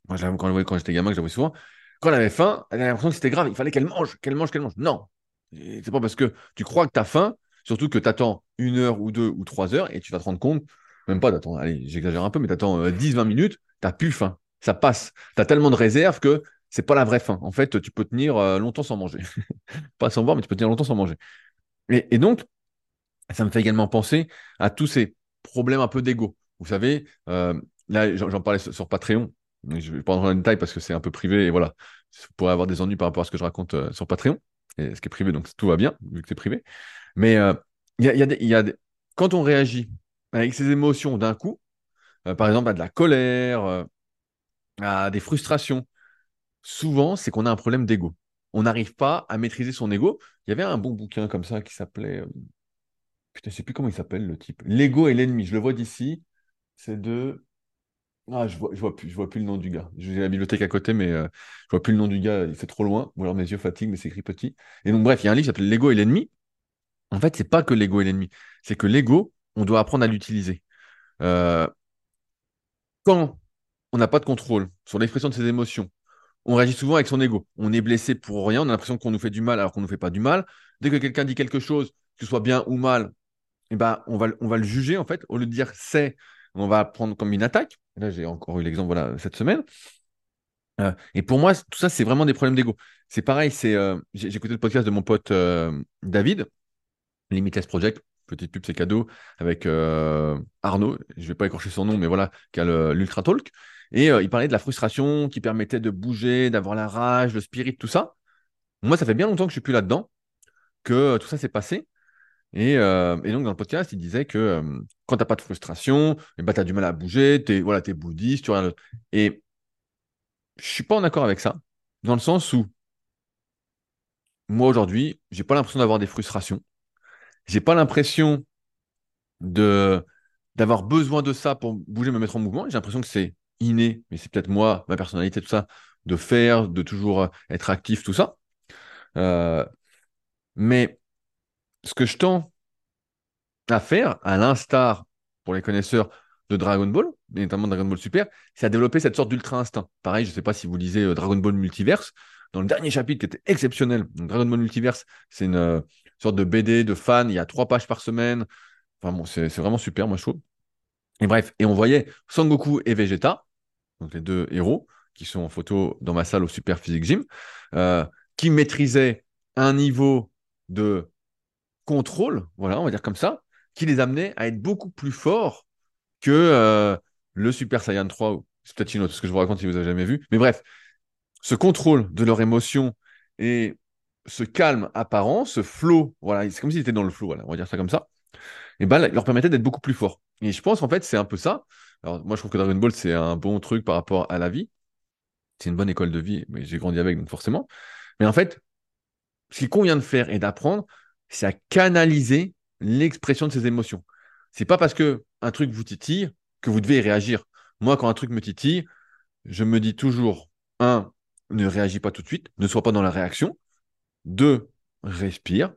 moi, quand, quand j'étais gamin, que j'avais souvent, quand elle avait faim, elle avait l'impression que c'était grave, il fallait qu'elle mange, qu'elle mange, qu'elle mange. Non. C'est pas parce que tu crois que tu as faim, surtout que tu attends une heure ou deux ou trois heures et tu vas te rendre compte, même pas d'attendre, allez, j'exagère un peu, mais tu attends 10-20 minutes, tu plus faim. Ça passe. Tu as tellement de réserves que c'est pas la vraie faim. En fait, tu peux tenir euh, longtemps sans manger. pas sans boire, mais tu peux tenir longtemps sans manger. Et, donc, ça me fait également penser à tous ces problèmes un peu d'ego. Vous savez, euh, là, j'en parlais sur Patreon. Je vais pas rentrer dans les détails parce que c'est un peu privé et voilà. Vous pourrez avoir des ennuis par rapport à ce que je raconte euh, sur Patreon. Et ce qui est privé, donc tout va bien, vu que c'est privé. Mais il y, a, quand on réagit avec ses émotions d'un coup, par exemple à de la colère, à des frustrations, souvent, c'est qu'on a un problème d'ego. On n'arrive pas à maîtriser son ego. Il y avait un bon bouquin comme ça qui s'appelait. Euh, putain, je sais plus comment il s'appelle le type. L'ego et l'ennemi. Je le vois d'ici. C'est de. Ah, je vois, je vois plus, je vois plus le nom du gars. J'ai la bibliothèque à côté, mais je euh, je vois plus le nom du gars. Il fait trop loin. Ou alors mes yeux fatiguent, mais c'est écrit petit. Et donc, bref, il y a un livre qui s'appelle L'ego et l'ennemi. En fait, c'est pas que l'ego et l'ennemi. C'est que l'ego, on doit apprendre à l'utiliser. Euh, quand on n'a pas de contrôle sur l'expression de ses émotions, on réagit souvent avec son ego. On est blessé pour rien, on a l'impression qu'on nous fait du mal alors qu'on nous fait pas du mal. Dès que quelqu'un dit quelque chose, que ce soit bien ou mal, eh ben, on, va, on va le juger en fait. Au lieu de dire c'est, on va prendre comme une attaque. Là, j'ai encore eu l'exemple voilà, cette semaine. Euh, et pour moi, tout ça, c'est vraiment des problèmes d'ego. C'est pareil, c'est, euh, j'ai, écouté le podcast de mon pote euh, David, Limitless Project, petite pub, c'est cadeau, avec Arnaud, je ne vais pas écorcher son nom, mais voilà, qui a l'Ultra Talk. Et il parlait de la frustration qui permettait de bouger, d'avoir la rage, le spirit, tout ça. Moi, ça fait bien longtemps que je suis plus là-dedans, que tout ça s'est passé. Euh, et, donc, dans le podcast, il disait que quand tu n'as pas de frustration, eh ben, tu as du mal à bouger, tu es, voilà, es bouddhiste, tu regardes. Et je suis pas en accord avec ça, dans le sens où moi, aujourd'hui, j'ai pas l'impression d'avoir des frustrations. J'ai pas l'impression d'avoir besoin de ça pour bouger, me mettre en mouvement. J'ai l'impression que c'est inné, mais c'est peut-être moi, ma personnalité, tout ça, de faire, de toujours euh, être actif, tout ça. Euh, mais ce que je tends à faire, à l'instar, pour les connaisseurs de Dragon Ball, notamment Dragon Ball Super, c'est à développer cette sorte d'ultra instinct. Pareil, je ne sais pas si vous lisez euh, Dragon Ball Multiverse, dans le dernier chapitre qui était exceptionnel, Dragon Ball Multiverse, c'est une sorte de BD de fan, il y a trois pages par semaine. Enfin bon, c'est vraiment super, moi je trouve. Et bref, et on voyait Sangoku et Vegeta, donc les deux héros, qui sont en photo dans ma salle au Super Physique Gym, euh, qui maîtrisaient un niveau de contrôle, voilà, on va dire comme ça, qui les amenait à être beaucoup plus forts que euh, le Super Saiyan 3. C'est peut-être une autre, ce que je vous raconte si vous n'avez jamais vu. Mais bref, ce contrôle de leurs émotions et ce calme apparent, ce flow, voilà, c'est comme s'ils étaient dans le flow, voilà, on va dire ça comme ça, et ben, leur permettait d'être beaucoup plus forts. Et je pense en fait c'est un peu ça. Alors moi je trouve que Dragon Ball c'est un bon truc par rapport à la vie. C'est une bonne école de vie, mais j'ai grandi avec donc forcément. Mais en fait, ce qu'il convient de faire et d'apprendre, c'est à canaliser l'expression de ses émotions. C'est pas parce que un truc vous titille que vous devez y réagir. Moi, quand un truc me titille, je me dis toujours un, ne réagis pas tout de suite, ne sois pas dans la réaction. Deux, respire.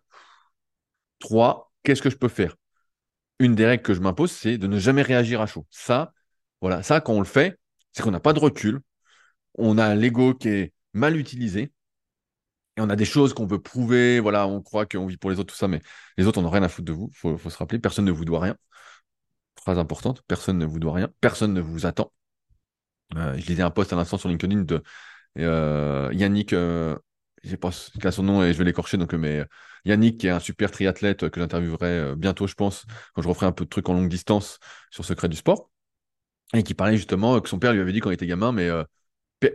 Trois, qu'est-ce que je peux faire? Une des règles que je m'impose, c'est de ne jamais réagir à chaud. Ça, voilà, ça, quand on le fait, c'est qu'on n'a pas de recul. On a l'ego qui est mal utilisé. On a des choses qu'on veut prouver. Voilà, on croit qu'on vit pour les autres, tout ça, mais les autres, on n'a rien à foutre de vous. Il faut, se rappeler, personne ne vous doit rien. Phrase importante, personne ne vous doit rien. Personne ne vous attend. Euh, je lisais un post à l'instant sur LinkedIn de euh, Yannick, euh, je sais pas son nom et je vais l'écorcher, donc, mais Yannick, qui est un super triathlète que j'interviewerai euh, bientôt, je pense, quand je referai un peu de trucs en longue distance sur Secret du sport, et qui parlait justement que son père lui avait dit quand il était gamin, mais euh,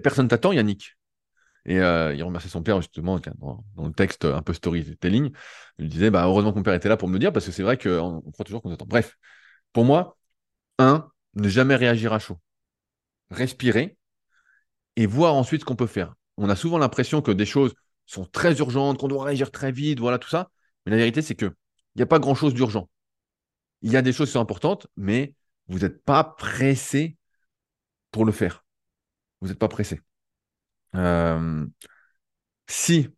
personne t'attend, Yannick. Et euh, il remerciait son père justement dans, le texte un peu storytelling. Il disait bah, heureusement que mon père était là pour me le dire parce que c'est vrai qu'on croit toujours qu'on attend. Bref, pour moi, un, ne jamais réagir à chaud. Respirer et voir ensuite ce qu'on peut faire. on a souvent l'impression que des choses sont très urgentes, qu'on doit réagir très vite, voilà tout ça. Mais la vérité, c'est qu'il n'y a pas grand-chose d'urgent. Il y a des choses qui sont importantes, mais vous n'êtes pas pressé pour le faire. Vous n'êtes pas pressé. Euh, si,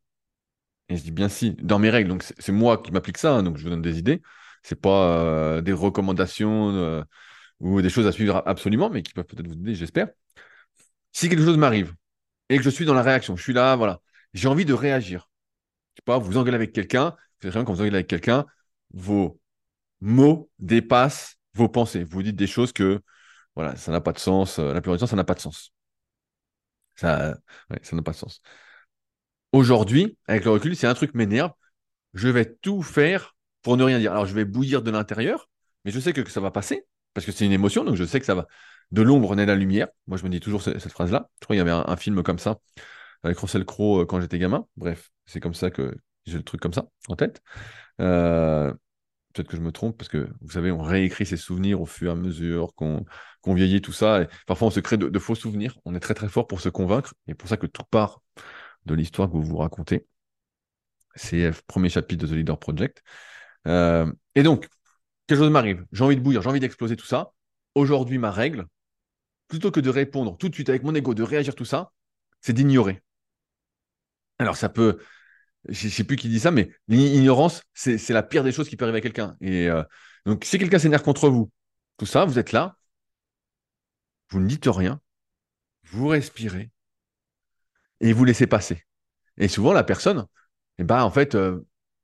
et je dis bien si, dans mes règles, donc c'est moi qui m'applique ça, hein, donc je vous donne des idées. C'est pas euh, des recommandations euh, ou des choses à suivre absolument, mais qui peuvent peut-être vous aider, j'espère. Si quelque chose m'arrive et que je suis dans la réaction, je suis là, voilà, j'ai envie de réagir. Je sais pas, vous engueulez avec quelqu'un, vous savez, quand vous engueulez avec quelqu'un, vos mots dépassent vos pensées. Vous dites des choses que, voilà, ça n'a pas de sens. La plupart du temps, ça n'a pas de sens. Ça, ça n'a pas de sens. Aujourd'hui, avec le recul, si un truc m'énerve, je vais tout faire pour ne rien dire. Alors, je vais bouillir de l'intérieur, mais je sais que, ça va passer, parce que c'est une émotion, donc je sais que ça va. De l'ombre naît la lumière. Moi, je me dis toujours cette, phrase-là. Je crois qu'il y avait un, film comme ça, avec Russell Crowe euh, quand j'étais gamin. Bref, c'est comme ça que j'ai le truc comme ça en tête. Euh, peut-être que je me trompe, parce que vous savez, on réécrit ses souvenirs au fur et à mesure qu'on vieillit, tout ça. Parfois, on se crée de, faux souvenirs. On est très très fort pour se convaincre. Et pour ça que tout part de l'histoire que vous vous racontez. C'est le premier chapitre de The Leader Project. Euh, et donc, quelque chose m'arrive. J'ai envie de bouillir, j'ai envie d'exploser tout ça. Aujourd'hui, ma règle, plutôt que de répondre tout de suite avec mon ego, de réagir tout ça, c'est d'ignorer. Alors, ça peut je ne sais plus qui dit ça, mais l'ignorance, c'est la pire des choses qui peut arriver à quelqu'un. Et euh, donc, si quelqu'un s'énerve contre vous, tout ça, vous êtes là, vous ne dites rien, vous respirez et vous laissez passer. Et souvent, la personne, eh ben, en fait, euh,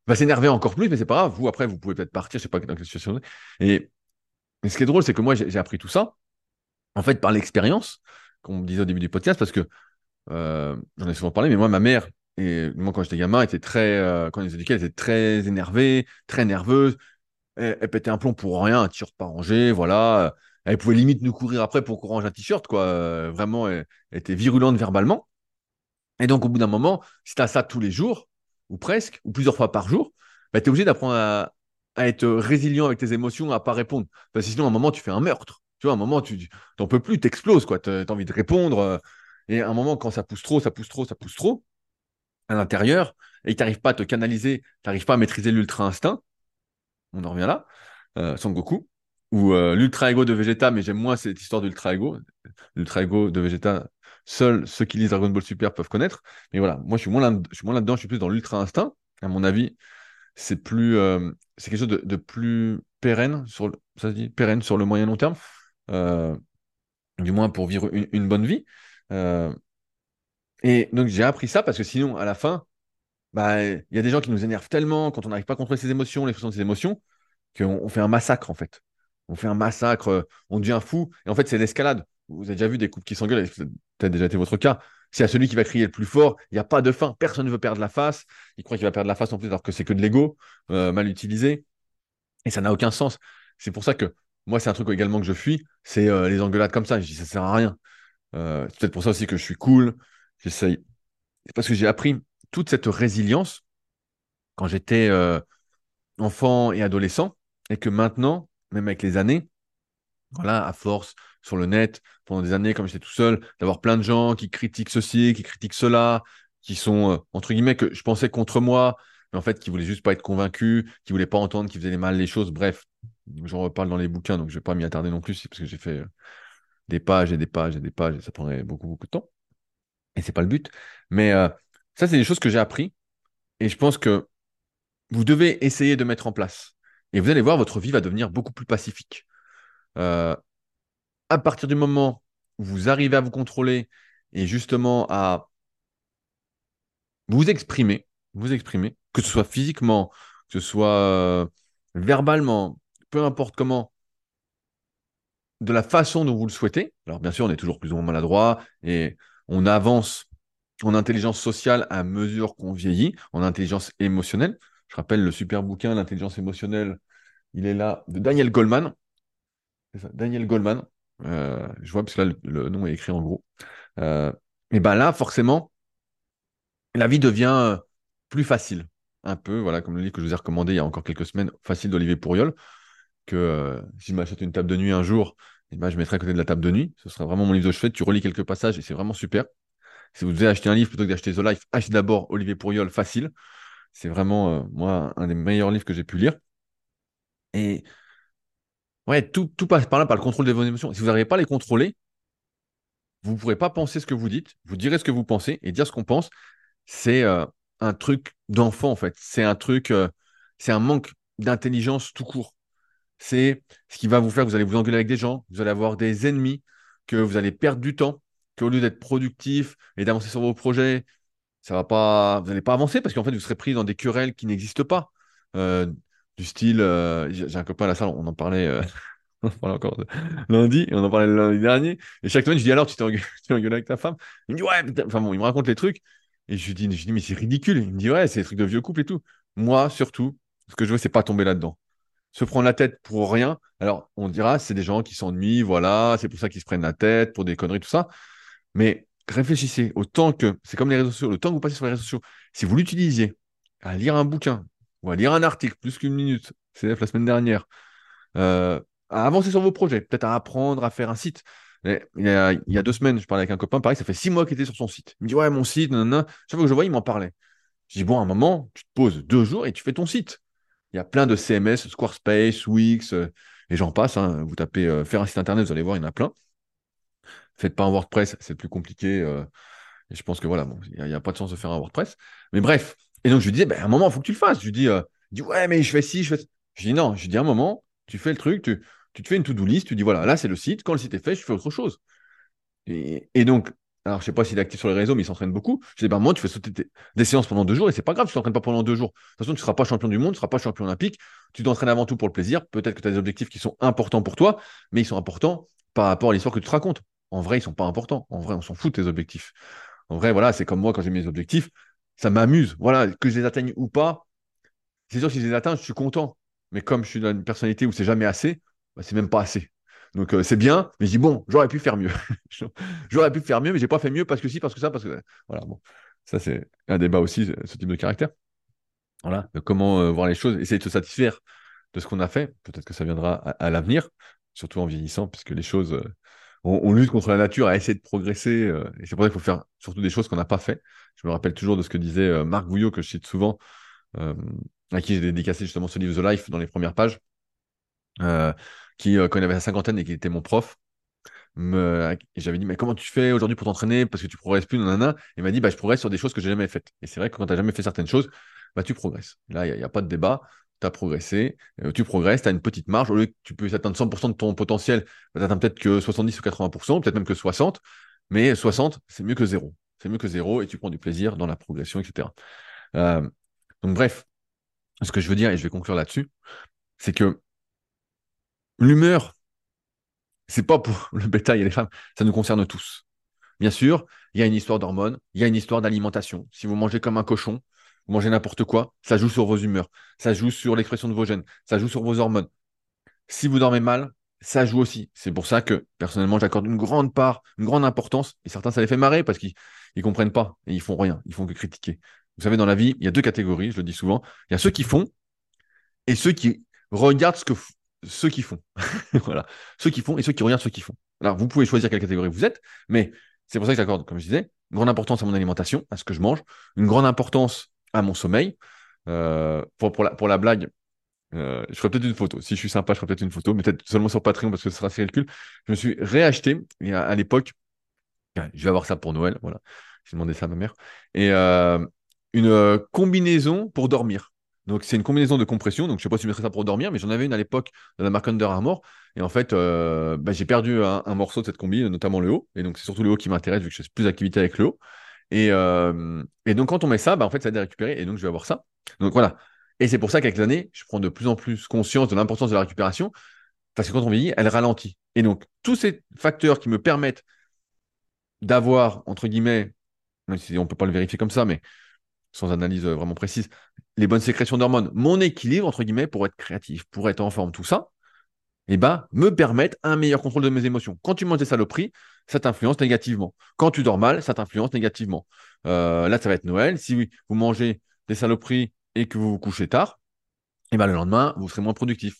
va s'énerver encore plus, mais c'est pas grave. Vous, après, vous pouvez peut-être partir, je sais pas dans quelle situation. Et, et ce qui est drôle, c'est que moi, j'ai appris tout ça, en fait, par l'expérience, comme on disait au début du podcast, parce que euh, j'en ai souvent parlé, mais moi, ma mère, et moi, quand j'étais gamin, était très, euh, quand ils éduquait, elle était très énervée, très nerveuse. Elle, pétait un plomb pour rien, un t-shirt pas rangé, voilà. Elle pouvait limite nous courir après pour qu'on range un t-shirt, quoi. Vraiment, elle, était virulente verbalement. Et donc, au bout d'un moment, si tu ça tous les jours, ou presque, ou plusieurs fois par jour, bah, tu obligé d'apprendre à, être résilient avec tes émotions, à pas répondre. Parce que sinon, à un moment, tu fais un meurtre. Tu vois, à un moment, tu n'en peux plus, tu quoi. Tu as envie de répondre. Euh, et à un moment, quand ça pousse trop, ça pousse trop, ça pousse trop, à l'intérieur et que tu n'arrives pas à te canaliser, tu n'arrives pas à maîtriser l'ultra instinct, on en revient là, euh, Son Goku, ou euh, l'ultra ego de Vegeta, mais j'aime moins cette histoire d'ultra ego. L'ultra ego de Vegeta, seuls ceux qui lisent Dragon Ball Super peuvent connaître. Mais voilà, moi je suis moins là-dedans, je suis plus dans l'ultra instinct. À mon avis, c'est plus, euh, c'est quelque chose de, plus pérenne sur, le, ça se dit pérenne sur le moyen long terme, du moins pour vivre une bonne vie. Et donc j'ai appris ça parce que sinon, à la fin, bah, il y a des gens qui nous énervent tellement quand on n'arrive pas à contrôler ses émotions, les de ses émotions, qu'on fait un massacre en fait. On fait un massacre, euh, on devient fou. Et en fait, c'est l'escalade. Vous avez déjà vu des couples qui s'engueulent, peut-être déjà été votre cas. C'est à celui qui va crier le plus fort, il n'y a pas de fin, personne ne veut perdre la face. Il croit qu'il va perdre la face en plus alors que c'est que de l'ego euh, mal utilisé. Et ça n'a aucun sens. C'est pour ça que moi, c'est un truc également que je fuis, c'est euh, les engueulades comme ça. Je dis, ça sert à rien. c'est peut-être pour ça aussi que je suis cool, J'essaye. Parce que j'ai appris toute cette résilience quand j'étais euh, enfant et adolescent, et que maintenant, même avec les années, voilà, à force sur le net, pendant des années, comme j'étais tout seul, d'avoir plein de gens qui critiquent ceci, qui critiquent cela, qui sont, euh, entre guillemets, que je pensais contre moi, mais en fait, qui voulaient juste pas être convaincus, qui voulaient pas entendre, qui faisaient mal les choses. Bref, j'en reparle dans les bouquins, donc je vais pas m'y attarder non plus, parce que j'ai fait euh, des pages et des pages et des pages, et ça prendrait beaucoup, beaucoup de temps et c'est pas le but. Mais euh, ça, c'est des choses que j'ai appris et je pense que vous devez essayer de mettre en place. Et vous allez voir, votre vie va devenir beaucoup plus pacifique. Euh, à partir du moment où vous arrivez à vous contrôler et justement à vous exprimer, vous exprimer, que ce soit physiquement, que ce soit euh, verbalement, peu importe comment, de la façon dont vous le souhaitez. Alors bien sûr, on est toujours plus ou moins maladroit et on avance en intelligence sociale à mesure qu'on vieillit, en intelligence émotionnelle. Je rappelle le super bouquin, l'intelligence émotionnelle, il est là, de Daniel Goldman. Daniel Goldman. Euh, je vois parce que là, le, nom est écrit en gros. Euh, et ben là, forcément, la vie devient euh, plus facile. Un peu, voilà, comme le livre que je vous ai recommandé il y a encore quelques semaines, Facile d'Olivier Pourriol, que si je m'achète une table de nuit un jour, ben, je mettrai à côté de la table de nuit. Ce sera vraiment mon livre de chevet. Tu relis quelques passages et c'est vraiment super. Si vous devez acheter un livre plutôt que d'acheter The Life, achetez d'abord Olivier Pourriol, facile. C'est vraiment, euh, moi, un des meilleurs livres que j'ai pu lire. Et ouais, tout, tout passe par là, par le contrôle de vos émotions. Si vous n'arrivez pas à les contrôler, vous ne pourrez pas penser ce que vous dites, vous direz ce que vous pensez, et dire ce qu'on pense, c'est euh, un truc d'enfant, en fait. C'est un truc, euh, c'est un manque d'intelligence tout court. C'est ce qui va vous faire que vous allez vous engueuler avec des gens, vous allez avoir des ennemis, que vous allez perdre du temps, qu'au lieu d'être productif et d'avancer sur vos projets, ça va pas, vous n'allez pas avancer parce qu'en fait, vous serez pris dans des querelles qui n'existent pas. Euh, du style, j'ai un copain à la salle, on en parlait parlait encore lundi, et on en parlait lundi dernier. Et chaque semaine, je dis alors, tu t'es engueulé, avec ta femme? Il me dit, ouais, enfin bon, il me raconte les trucs. Et je lui dis, je dis mais c'est ridicule. Il me dit, ouais, c'est des trucs de vieux couple et tout. Moi, surtout, ce que je veux, c'est pas tomber là-dedans. Se prendre la tête pour rien. Alors, on dira, c'est des gens qui s'ennuient, voilà, c'est pour ça qu'ils se prennent la tête, pour des conneries, tout ça. Mais réfléchissez, autant que, c'est comme les réseaux sociaux, le temps que vous passez sur les réseaux sociaux, si vous l'utilisiez à lire un bouquin ou à lire un article plus qu'une minute, c'est la semaine dernière, euh, à avancer sur vos projets, peut-être à apprendre à faire un site. il, y a, deux semaines, je parlais avec un copain, pareil, ça fait six mois qu'il était sur son site. Il me dit, ouais, mon site, nanana. Chaque fois que je vois, il m'en parlait. Je dis, bon, à un moment, tu te poses deux jours et tu fais ton site. Il y a plein de CMS, Squarespace, Wix, euh, et j'en passe. Hein. Vous tapez euh, faire un site internet, vous allez voir, il y en a plein. Faites pas un WordPress, c'est plus compliqué. Euh, je pense que voilà, il n'y a, pas de chance de faire un WordPress. Mais bref. Et donc, je lui disais, ben, à un moment, il faut que tu le fasses. Je lui dis, dis, ouais, mais je fais ci, je fais Je dis, non, je dis, à un moment, tu fais le truc, tu, tu te fais une to-do list, tu dis voilà, là c'est le site, quand le site est fait, je fais autre chose. Et, donc, alors je sais pas s'il est actif sur les réseaux, mais il s'entraîne beaucoup. Je dis, ben moi, tu fais sauter des séances pendant deux jours et c'est pas grave, tu t'entraînes pas pendant deux jours. De toute façon, tu seras pas champion du monde, tu seras pas champion olympique. Tu t'entraînes avant tout pour le plaisir. Peut-être que tu as des objectifs qui sont importants pour toi, mais ils sont importants par rapport à l'histoire que tu te racontes. En vrai, ils sont pas importants. En vrai, on s'en fout de tes objectifs. En vrai, voilà, c'est comme moi quand j'ai mes objectifs, ça m'amuse. Voilà, que je les atteigne ou pas, c'est sûr si je les atteins, je suis content. Mais comme je suis dans une personnalité où c'est jamais assez, bah, c'est même pas assez. Donc euh, c'est bien, mais je dis bon, j'aurais pu faire mieux. j'aurais pu faire mieux, mais j'ai pas fait mieux parce que si, parce que ça, parce que voilà. Bon, ça c'est un débat aussi, ce type de caractère. Voilà, comment euh, voir les choses, essayer de se satisfaire de ce qu'on a fait. Peut-être que ça viendra à, l'avenir, surtout en vieillissant, puisque les choses, euh, on, lutte contre la nature à essayer de progresser, et c'est pour ça qu'il faut faire surtout des choses qu'on n'a pas fait. Je me rappelle toujours de ce que disait Marc Gouillot que je cite souvent, à qui j'ai dédicacé justement ce livre The Life dans les premières pages. Euh, qui, euh, quand il avait la cinquantaine et qui était mon prof, j'avais dit, mais comment tu fais aujourd'hui pour t'entraîner? Parce que tu progresses plus, nanana. Il m'a dit, bah, je progresse sur des choses que j'ai jamais faites. Et c'est vrai que quand tu n'as jamais fait certaines choses, bah, tu progresses. Là, il n'y a, pas de débat. Tu as progressé, euh, tu progresses, tu as une petite marge. Au lieu que tu peux atteindre 100% de ton potentiel, bah, tu atteins peut-être que 70 ou 80%, peut-être même que 60%. Mais 60, c'est mieux que zéro. C'est mieux que zéro et tu prends du plaisir dans la progression, etc. donc, bref, ce que je veux dire, et je vais conclure là-dessus, c'est que L'humeur, c'est pas pour le bétail et les femmes, ça nous concerne tous. Bien sûr, il y a une histoire d'hormones, il y a une histoire d'alimentation. Si vous mangez comme un cochon, vous mangez n'importe quoi, ça joue sur vos humeurs, ça joue sur l'expression de vos gènes, ça joue sur vos hormones. Si vous dormez mal, ça joue aussi. C'est pour ça que personnellement, j'accorde une grande part, une grande importance, et certains, ça les fait marrer parce qu'ils ne comprennent pas et ils font rien, ils font que critiquer. Vous savez, dans la vie, il y a deux catégories, je le dis souvent. Il y a ceux qui font et ceux qui regardent ce que, ceux qui font. voilà. Ceux qui font et ceux qui regardent ceux qui font. Alors, vous pouvez choisir quelle catégorie vous êtes, mais c'est pour ça que j'accorde, comme je disais, une grande importance à mon alimentation, à ce que je mange, une grande importance à mon sommeil. Euh, pour, la, blague, euh, je ferai peut-être une photo. Si je suis sympa, je ferai peut-être une photo, mais peut-être seulement sur Patreon parce que ce sera assez ridicule. Je me suis réacheté à, à l'époque. Je vais avoir ça pour Noël. Voilà. J'ai demandé ça à ma mère. Et euh, une combinaison pour dormir. Donc, c'est une combinaison de compression. Donc, je ne sais pas si je mettrais ça pour dormir, mais j'en avais une à l'époque de la marque Under Armour. Et en fait, euh, bah, j'ai perdu un, morceau de cette combi, notamment le haut. Et donc, c'est surtout le haut qui m'intéresse vu que je fais plus d'activité avec le haut. Et, euh, donc, quand on met ça, bah, en fait, ça a été récupéré. Et donc, je vais avoir ça. Donc, voilà. Et c'est pour ça qu'avec l'année, je prends de plus en plus conscience de l'importance de la récupération. Parce que quand on vieillit, elle ralentit. Et donc, tous ces facteurs qui me permettent d'avoir, entre guillemets, même si on ne peut pas le vérifier comme ça, mais sans analyse euh, vraiment précise, les bonnes sécrétions d'hormones, mon équilibre, entre guillemets, pour être créatif, pour être en forme, tout ça, eh ben, me permettent un meilleur contrôle de mes émotions. Quand tu manges des saloperies, ça t'influence négativement. Quand tu dors mal, ça t'influence négativement. Euh, là, ça va être Noël. Si vous mangez des saloperies et que vous vous couchez tard, et ben le lendemain, vous serez moins productif.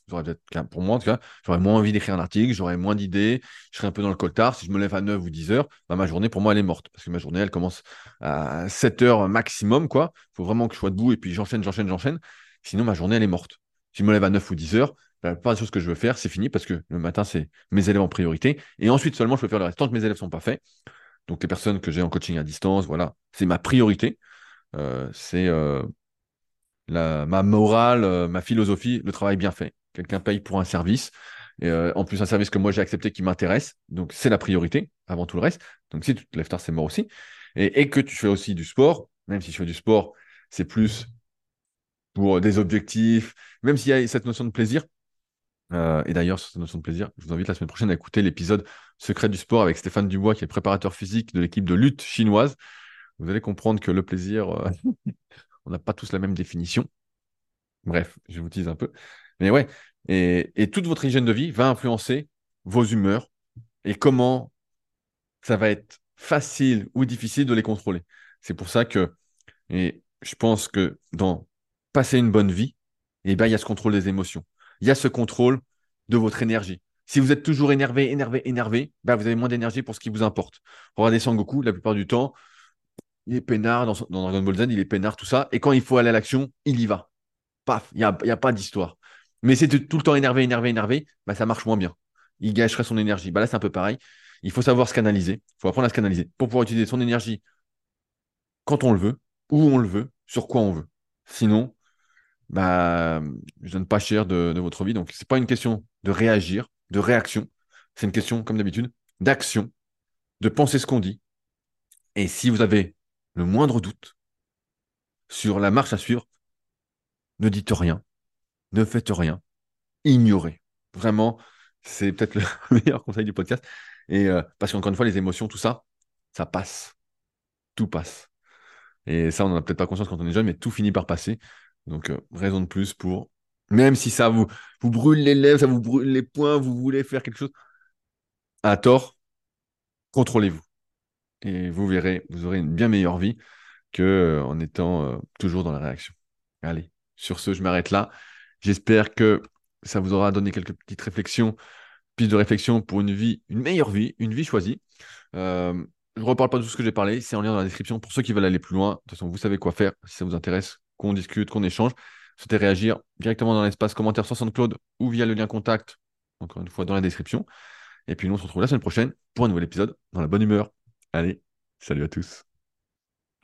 pour moi, en tout cas, j'aurais moins envie d'écrire un article, j'aurais moins d'idées, je serais un peu dans le coltard. Si je me lève à 9 ou 10 heures, ben, ma journée, pour moi, elle est morte. Parce que ma journée, elle commence à 7 heures maximum. Il faut vraiment que je sois debout et puis j'enchaîne, j'enchaîne, j'enchaîne. Sinon, ma journée, elle est morte. Si je me lève à 9 ou 10 heures, ben, la plupart des choses que je veux faire, c'est fini parce que le matin, c'est mes élèves en priorité. Et ensuite seulement, je peux faire le reste. Tant que mes élèves ne sont pas faits, donc les personnes que j'ai en coaching à distance, voilà, c'est ma priorité. Euh, c'est euh, ma morale, euh, ma philosophie, le travail bien fait. Quelqu'un paye pour un service. Et, euh, en plus, un service que moi j'ai accepté qui m'intéresse. Donc, c'est la priorité avant tout le reste. Donc, si tu te lèves tard, c'est mort aussi. Et, que tu fais aussi du sport, même si je fais du sport, c'est plus pour des objectifs, même s'il y a cette notion de plaisir. Euh, et d'ailleurs, sur cette notion de plaisir, je vous invite la semaine prochaine à écouter l'épisode Secret du sport avec Stéphane Dubois, qui est préparateur physique de l'équipe de lutte chinoise. Vous allez comprendre que le plaisir, on n'a pas tous la même définition. Bref, je vous tease un peu. Mais ouais, et, toute votre hygiène de vie va influencer vos humeurs et comment ça va être facile ou difficile de les contrôler. C'est pour ça que, et je pense que dans passer une bonne vie, eh ben, il y a ce contrôle des émotions. Il y a ce contrôle de votre énergie. Si vous êtes toujours énervé, énervé, énervé, ben, vous avez moins d'énergie pour ce qui vous importe. Regardez Sangoku, la plupart du temps, il est peinard dans, Dragon Ball Z, il est peinard, tout ça. Et quand il faut aller à l'action, il y va. Paf, il n'y a, a, pas d'histoire. Mais c'est tout le temps énervé, énervé, énervé, bah, ça marche moins bien. Il gâcherait son énergie. Bah, là, c'est un peu pareil. Il faut savoir se canaliser. Il faut apprendre à se canaliser pour pouvoir utiliser son énergie quand on le veut, où on le veut, sur quoi on veut. Sinon, bah, je donne pas cher de, de votre vie. Donc, c'est pas une question de réagir, de réaction. C'est une question, comme d'habitude, d'action, de penser ce qu'on dit. Et si vous avez le moindre doute sur la marche à suivre, ne dites rien, ne faites rien, ignorez. Vraiment, c'est peut-être le meilleur conseil du podcast. Et euh, parce qu'encore une fois, les émotions, tout ça, ça passe. Tout passe. Et ça, on n'en a peut-être pas conscience quand on est jeune, mais tout finit par passer. Donc, euh, raison de plus pour, même si ça vous, vous brûle les lèvres, ça vous brûle les poings, vous voulez faire quelque chose, à tort, contrôlez-vous et vous verrez, vous aurez une bien meilleure vie que euh, en étant euh, toujours dans la réaction. Allez, sur ce, je m'arrête là. J'espère que ça vous aura donné quelques petites réflexions, pistes de réflexion pour une vie, une meilleure vie, une vie choisie. Euh, je ne reparle pas de tout ce que j'ai parlé, c'est en lien dans la description pour ceux qui veulent aller plus loin. De toute façon, vous savez quoi faire si ça vous intéresse, qu'on discute, qu'on échange. Souhaitez réagir directement dans l'espace commentaire sur SoundCloud ou via le lien contact, encore une fois dans la description. Et puis nous, on se retrouve la semaine prochaine pour un nouvel épisode dans la bonne humeur. Allez, salut à tous.